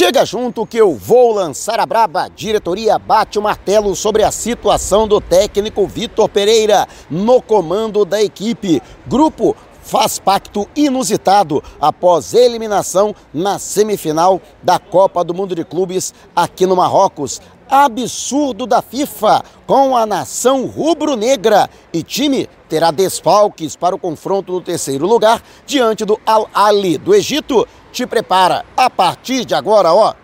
Chega junto que eu vou lançar a braba. Diretoria bate o martelo sobre a situação do técnico Vitor Pereira no comando da equipe. Grupo faz pacto inusitado após eliminação na semifinal da Copa do Mundo de Clubes aqui no Marrocos. Absurdo da FIFA com a nação rubro-negra e time terá desfalques para o confronto do terceiro lugar diante do Al-Ali do Egito. Te prepara a partir de agora, ó.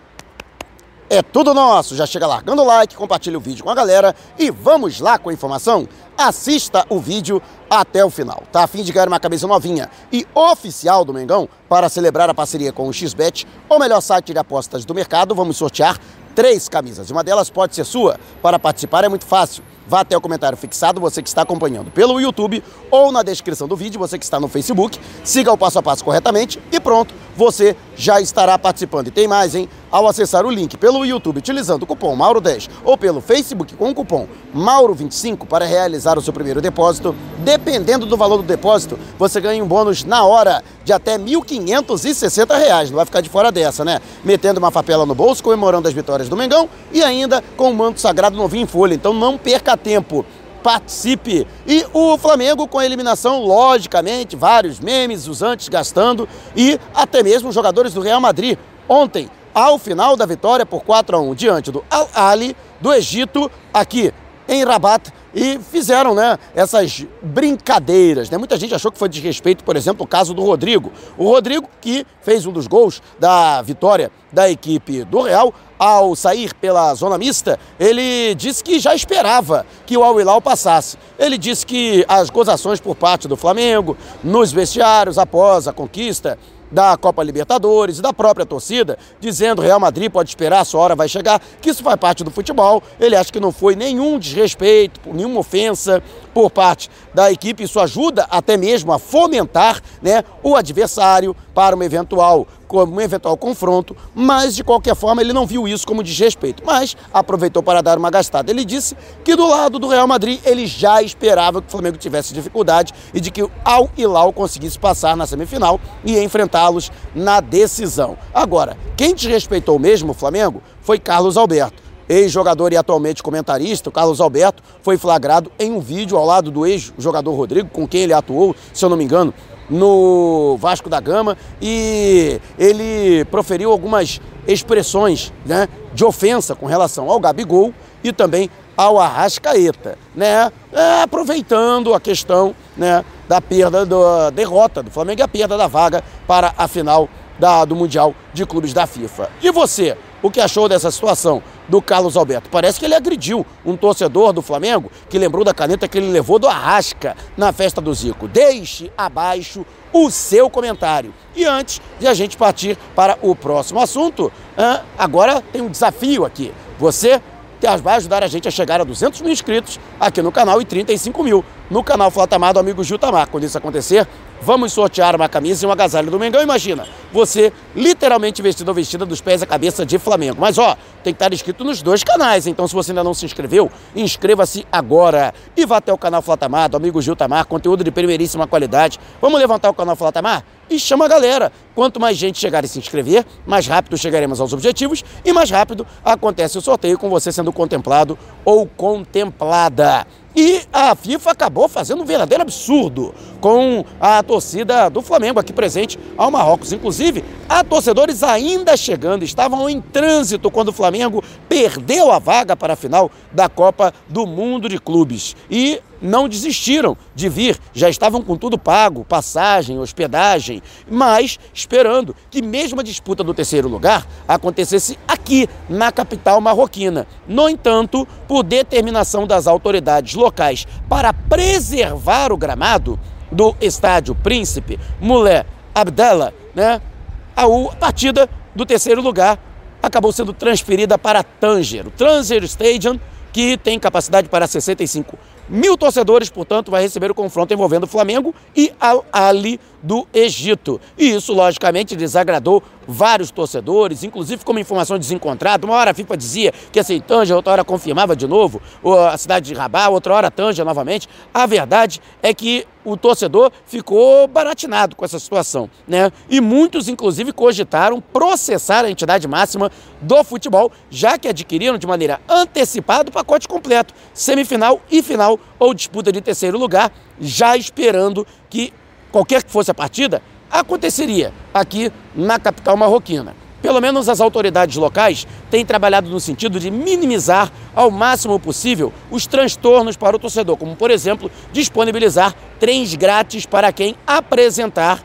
É tudo nosso. Já chega largando o like, compartilha o vídeo com a galera e vamos lá com a informação? Assista o vídeo até o final. Tá a fim de ganhar uma cabeça novinha e oficial do Mengão para celebrar a parceria com o XBET, o melhor site de apostas do mercado. Vamos sortear três camisas. Uma delas pode ser sua. Para participar é muito fácil. Vá até o comentário fixado, você que está acompanhando pelo YouTube ou na descrição do vídeo, você que está no Facebook. Siga o passo a passo corretamente e pronto, você já estará participando. E tem mais, hein? Ao acessar o link pelo YouTube utilizando o cupom Mauro10 ou pelo Facebook com o cupom Mauro25 para realizar o seu primeiro depósito, dependendo do valor do depósito, você ganha um bônus na hora de até R$ 1.560. Não vai ficar de fora dessa, né? Metendo uma papela no bolso, comemorando as vitórias do Mengão e ainda com o manto sagrado novinho em folha. Então não perca tempo participe. E o Flamengo com a eliminação, logicamente, vários memes, os antes gastando e até mesmo jogadores do Real Madrid. Ontem, ao final da vitória por 4 a 1 diante do Al-Ali do Egito, aqui em Rabat, e fizeram né, essas brincadeiras. Né? Muita gente achou que foi desrespeito, por exemplo, o caso do Rodrigo. O Rodrigo, que fez um dos gols da vitória da equipe do Real, ao sair pela zona mista, ele disse que já esperava que o Al Hilal passasse. Ele disse que as gozações por parte do Flamengo, nos vestiários após a conquista da Copa Libertadores da própria torcida, dizendo Real Madrid pode esperar, sua hora vai chegar, que isso faz parte do futebol. Ele acha que não foi nenhum desrespeito, nenhuma ofensa por parte da equipe. Isso ajuda até mesmo a fomentar né, o adversário para uma eventual como um eventual confronto, mas de qualquer forma ele não viu isso como desrespeito, mas aproveitou para dar uma gastada. Ele disse que do lado do Real Madrid ele já esperava que o Flamengo tivesse dificuldade e de que o Al Hilal conseguisse passar na semifinal e enfrentá-los na decisão. Agora, quem desrespeitou mesmo o Flamengo foi Carlos Alberto ex-jogador e atualmente comentarista, o Carlos Alberto, foi flagrado em um vídeo ao lado do ex-jogador Rodrigo, com quem ele atuou, se eu não me engano, no Vasco da Gama, e ele proferiu algumas expressões né, de ofensa com relação ao Gabigol e também ao Arrascaeta, né, é, aproveitando a questão né, da perda, da derrota do Flamengo e a perda da vaga para a final da, do Mundial de Clubes da FIFA. E você, o que achou dessa situação do Carlos Alberto? Parece que ele agrediu um torcedor do Flamengo que lembrou da caneta que ele levou do Arrasca na festa do Zico. Deixe abaixo o seu comentário. E antes de a gente partir para o próximo assunto, agora tem um desafio aqui. Você vai ajudar a gente a chegar a 200 mil inscritos aqui no canal e 35 mil no canal Flatamar do amigo Gil Tamar. Quando isso acontecer, vamos sortear uma camisa e um agasalho do Mengão. Imagina, você literalmente vestido ou vestida dos pés à cabeça de Flamengo. Mas ó, tem que estar inscrito nos dois canais, então se você ainda não se inscreveu, inscreva-se agora. E vá até o canal Flatamar do amigo Gil Tamar, conteúdo de primeiríssima qualidade. Vamos levantar o canal Flatamar? E chama a galera. Quanto mais gente chegar e se inscrever, mais rápido chegaremos aos objetivos e mais rápido acontece o sorteio com você sendo contemplado ou contemplada. E a FIFA acabou fazendo um verdadeiro absurdo com a torcida do Flamengo aqui presente ao Marrocos. Inclusive, há torcedores ainda chegando, estavam em trânsito quando o Flamengo perdeu a vaga para a final da Copa do Mundo de Clubes. E não desistiram de vir, já estavam com tudo pago, passagem, hospedagem, mas esperando que mesmo a disputa do terceiro lugar acontecesse aqui, na capital marroquina. No entanto, por determinação das autoridades locais para preservar o gramado do estádio Príncipe Mulher Abdallah, né, a partida do terceiro lugar acabou sendo transferida para Tanger, o Tanger Stadium, que tem capacidade para 65 mil torcedores, portanto, vai receber o confronto envolvendo o Flamengo e Al Ali do Egito. E isso, logicamente, desagradou vários torcedores, inclusive como informação desencontrada. Uma hora a FIFA dizia que assim, Tanja, outra hora confirmava de novo a cidade de Rabat, outra hora Tanja novamente. A verdade é que o torcedor ficou baratinado com essa situação, né? E muitos, inclusive, cogitaram processar a entidade máxima do futebol, já que adquiriram de maneira antecipada o pacote completo, semifinal e final ou disputa de terceiro lugar, já esperando que qualquer que fosse a partida, aconteceria aqui na capital marroquina. Pelo menos as autoridades locais têm trabalhado no sentido de minimizar ao máximo possível os transtornos para o torcedor, como, por exemplo, disponibilizar trens grátis para quem apresentar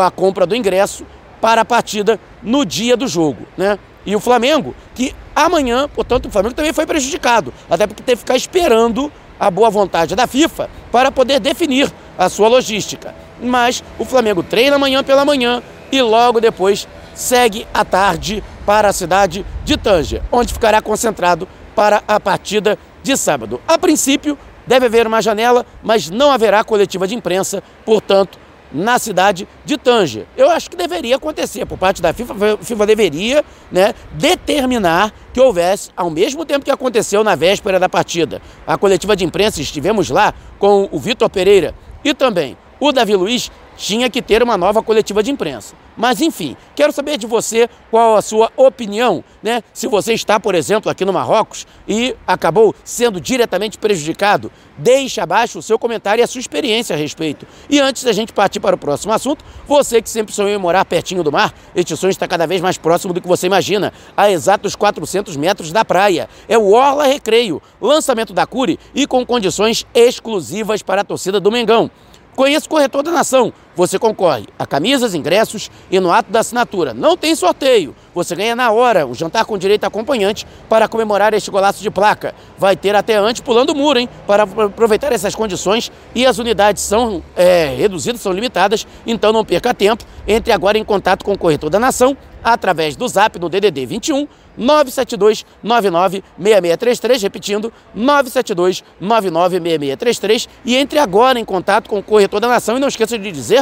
a compra do ingresso para a partida no dia do jogo. Né? E o Flamengo, que amanhã, portanto, o Flamengo também foi prejudicado, até porque teve que ficar esperando a boa vontade da FIFA para poder definir a sua logística mas o Flamengo treina amanhã pela manhã e logo depois segue à tarde para a cidade de Tanger, onde ficará concentrado para a partida de sábado. A princípio, deve haver uma janela, mas não haverá coletiva de imprensa, portanto, na cidade de Tanger. Eu acho que deveria acontecer por parte da FIFA, a FIFA deveria né, determinar que houvesse, ao mesmo tempo que aconteceu na véspera da partida, a coletiva de imprensa, estivemos lá com o Vitor Pereira e também o Davi Luiz tinha que ter uma nova coletiva de imprensa. Mas enfim, quero saber de você qual a sua opinião, né? Se você está, por exemplo, aqui no Marrocos e acabou sendo diretamente prejudicado, deixe abaixo o seu comentário e a sua experiência a respeito. E antes da gente partir para o próximo assunto, você que sempre sonhou em morar pertinho do mar, este sonho está cada vez mais próximo do que você imagina, a exatos 400 metros da praia. É o Orla Recreio, lançamento da Cure e com condições exclusivas para a torcida do Mengão. Conheça o Corretor da Nação. Você concorre a camisas, ingressos e no ato da assinatura. Não tem sorteio. Você ganha na hora um jantar com direito a acompanhante para comemorar este golaço de placa. Vai ter até antes pulando o muro, hein? Para aproveitar essas condições e as unidades são é, reduzidas, são limitadas, então não perca tempo. Entre agora em contato com o Corretor da Nação através do zap no DDD 21 972 99 6633, repetindo, 972 99 6633 e entre agora em contato com o Corretor da Nação e não esqueça de dizer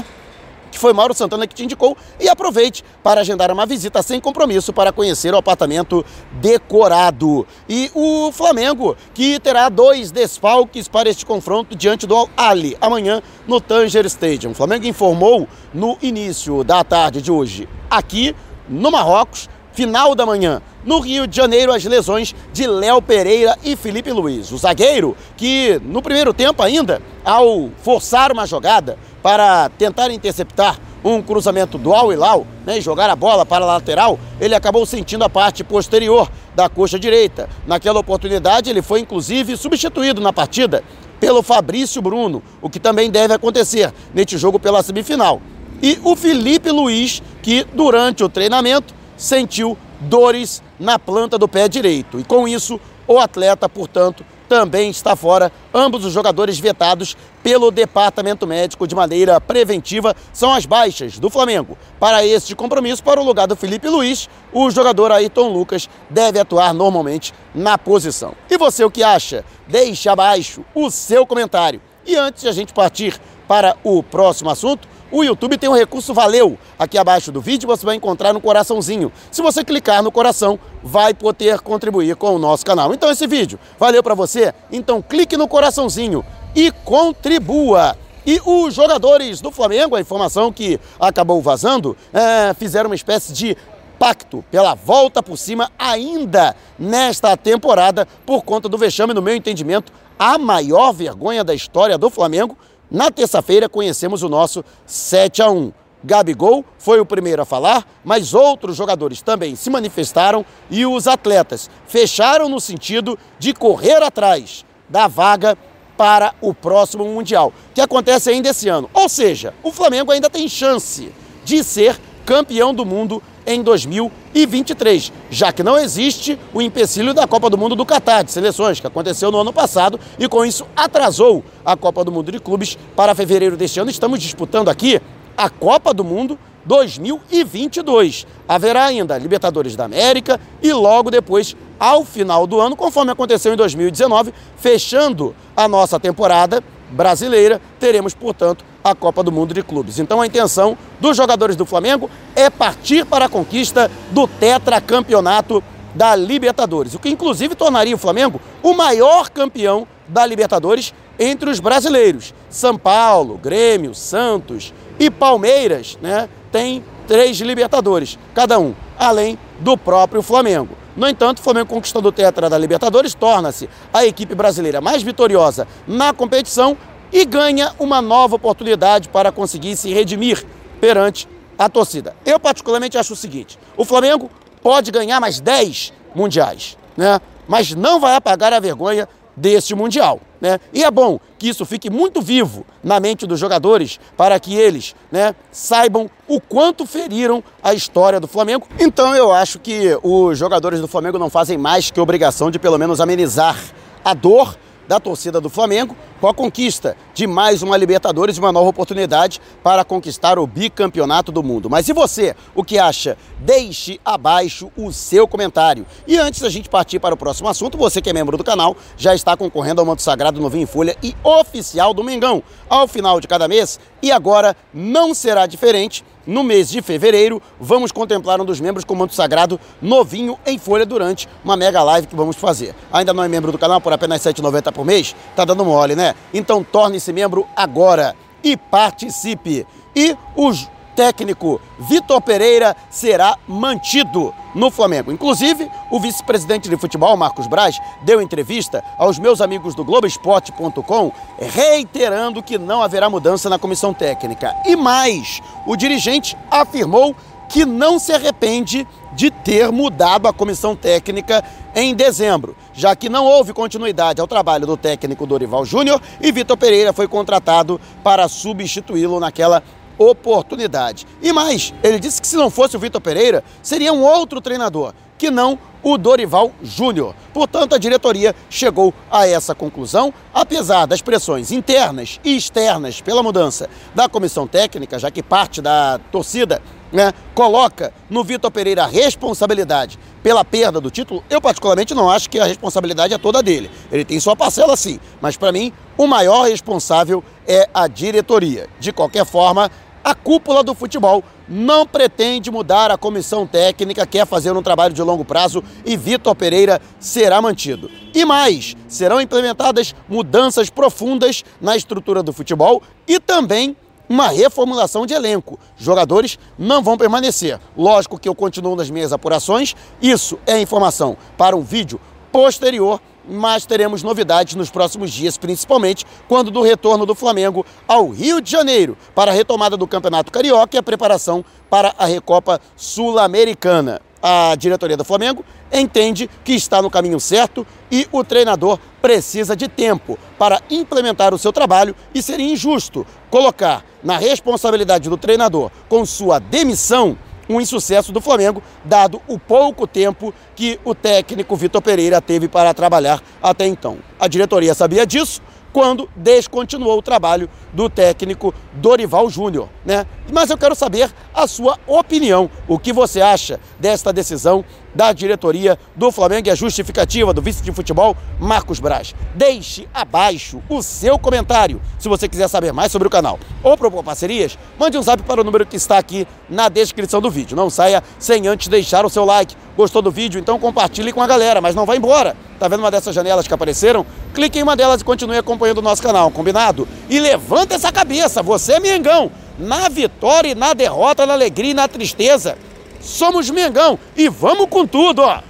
que foi Mauro Santana que te indicou e aproveite para agendar uma visita sem compromisso para conhecer o apartamento decorado. E o Flamengo, que terá dois desfalques para este confronto diante do Ali amanhã no Tanger Stadium. O Flamengo informou no início da tarde de hoje aqui no Marrocos, final da manhã. No Rio de Janeiro, as lesões de Léo Pereira e Felipe Luiz. O zagueiro, que no primeiro tempo ainda, ao forçar uma jogada para tentar interceptar um cruzamento do Al Hilal né, e jogar a bola para a lateral, ele acabou sentindo a parte posterior da coxa direita. Naquela oportunidade, ele foi inclusive substituído na partida pelo Fabrício Bruno, o que também deve acontecer neste jogo pela semifinal e o Felipe Luiz, que durante o treinamento sentiu dores na planta do pé direito. E com isso, o atleta, portanto, também está fora. Ambos os jogadores vetados pelo departamento médico de maneira preventiva são as baixas do Flamengo. Para este compromisso, para o lugar do Felipe Luiz, o jogador Ayrton Lucas deve atuar normalmente na posição. E você o que acha? Deixe abaixo o seu comentário. E antes de a gente partir para o próximo assunto, o YouTube tem um recurso Valeu. Aqui abaixo do vídeo você vai encontrar no coraçãozinho. Se você clicar no coração, vai poder contribuir com o nosso canal. Então esse vídeo valeu para você? Então clique no coraçãozinho e contribua. E os jogadores do Flamengo, a informação que acabou vazando, é, fizeram uma espécie de pacto pela volta por cima ainda nesta temporada por conta do vexame, no meu entendimento, a maior vergonha da história do Flamengo na terça-feira conhecemos o nosso 7 a 1. Gabigol foi o primeiro a falar, mas outros jogadores também se manifestaram e os atletas fecharam no sentido de correr atrás da vaga para o próximo Mundial, que acontece ainda esse ano. Ou seja, o Flamengo ainda tem chance de ser campeão do mundo em 2023, já que não existe o empecilho da Copa do Mundo do Catar de seleções, que aconteceu no ano passado e com isso atrasou a Copa do Mundo de Clubes para fevereiro deste ano. Estamos disputando aqui a Copa do Mundo 2022. Haverá ainda Libertadores da América e logo depois, ao final do ano, conforme aconteceu em 2019, fechando a nossa temporada brasileira, teremos, portanto, a Copa do Mundo de Clubes. Então a intenção dos jogadores do Flamengo é partir para a conquista do tetracampeonato da Libertadores, o que inclusive tornaria o Flamengo o maior campeão da Libertadores entre os brasileiros. São Paulo, Grêmio, Santos e Palmeiras, né, tem três Libertadores, cada um, além do próprio Flamengo. No entanto, o Flamengo conquistando o Tetra da Libertadores torna-se a equipe brasileira mais vitoriosa na competição e ganha uma nova oportunidade para conseguir se redimir perante a torcida. Eu particularmente acho o seguinte, o Flamengo pode ganhar mais 10 mundiais, né? mas não vai apagar a vergonha deste Mundial. Né? E é bom que isso fique muito vivo na mente dos jogadores para que eles né, saibam o quanto feriram a história do Flamengo. Então eu acho que os jogadores do Flamengo não fazem mais que obrigação de pelo menos amenizar a dor da torcida do Flamengo com a conquista de mais uma Libertadores e uma nova oportunidade para conquistar o bicampeonato do mundo. Mas e você, o que acha? Deixe abaixo o seu comentário. E antes da gente partir para o próximo assunto, você que é membro do canal já está concorrendo ao manto sagrado novinho em folha e oficial do Mengão ao final de cada mês e agora não será diferente no mês de fevereiro, vamos contemplar um dos membros com manto sagrado novinho em folha durante uma mega live que vamos fazer. Ainda não é membro do canal por apenas R$ 7,90 por mês? Tá dando mole, né? Então torne-se membro agora e participe. E os técnico Vitor Pereira será mantido no Flamengo. Inclusive, o vice-presidente de futebol, Marcos Braz, deu entrevista aos meus amigos do Globoesporte.com, reiterando que não haverá mudança na comissão técnica. E mais, o dirigente afirmou que não se arrepende de ter mudado a comissão técnica em dezembro, já que não houve continuidade ao trabalho do técnico Dorival Júnior e Vitor Pereira foi contratado para substituí-lo naquela oportunidade. E mais, ele disse que se não fosse o Vitor Pereira, seria um outro treinador, que não o Dorival Júnior. Portanto, a diretoria chegou a essa conclusão, apesar das pressões internas e externas pela mudança da comissão técnica, já que parte da torcida né, coloca no Vitor Pereira a responsabilidade pela perda do título, eu particularmente não acho que a responsabilidade é toda dele. Ele tem sua parcela sim, mas para mim o maior responsável é a diretoria. De qualquer forma, a cúpula do futebol não pretende mudar a comissão técnica, quer fazer um trabalho de longo prazo e Vitor Pereira será mantido. E mais, serão implementadas mudanças profundas na estrutura do futebol e também uma reformulação de elenco. Jogadores não vão permanecer. Lógico que eu continuo nas minhas apurações, isso é informação para um vídeo posterior mas teremos novidades nos próximos dias, principalmente quando do retorno do Flamengo ao Rio de Janeiro para a retomada do Campeonato Carioca e a preparação para a Recopa Sul-Americana. A diretoria do Flamengo entende que está no caminho certo e o treinador precisa de tempo para implementar o seu trabalho e seria injusto colocar na responsabilidade do treinador com sua demissão um insucesso do Flamengo, dado o pouco tempo que o técnico Vitor Pereira teve para trabalhar até então. A diretoria sabia disso quando descontinuou o trabalho do técnico Dorival Júnior, né? Mas eu quero saber a sua opinião. O que você acha desta decisão da diretoria do Flamengo e a justificativa do vice de futebol, Marcos Braz? Deixe abaixo o seu comentário. Se você quiser saber mais sobre o canal ou propor parcerias, mande um zap para o número que está aqui na descrição do vídeo. Não saia sem antes deixar o seu like. Gostou do vídeo? Então compartilhe com a galera, mas não vá embora. Tá vendo uma dessas janelas que apareceram? Clique em uma delas e continue acompanhando o nosso canal, combinado? E levanta essa cabeça, você Mengão, na vitória e na derrota, na alegria e na tristeza. Somos Mengão e vamos com tudo, ó!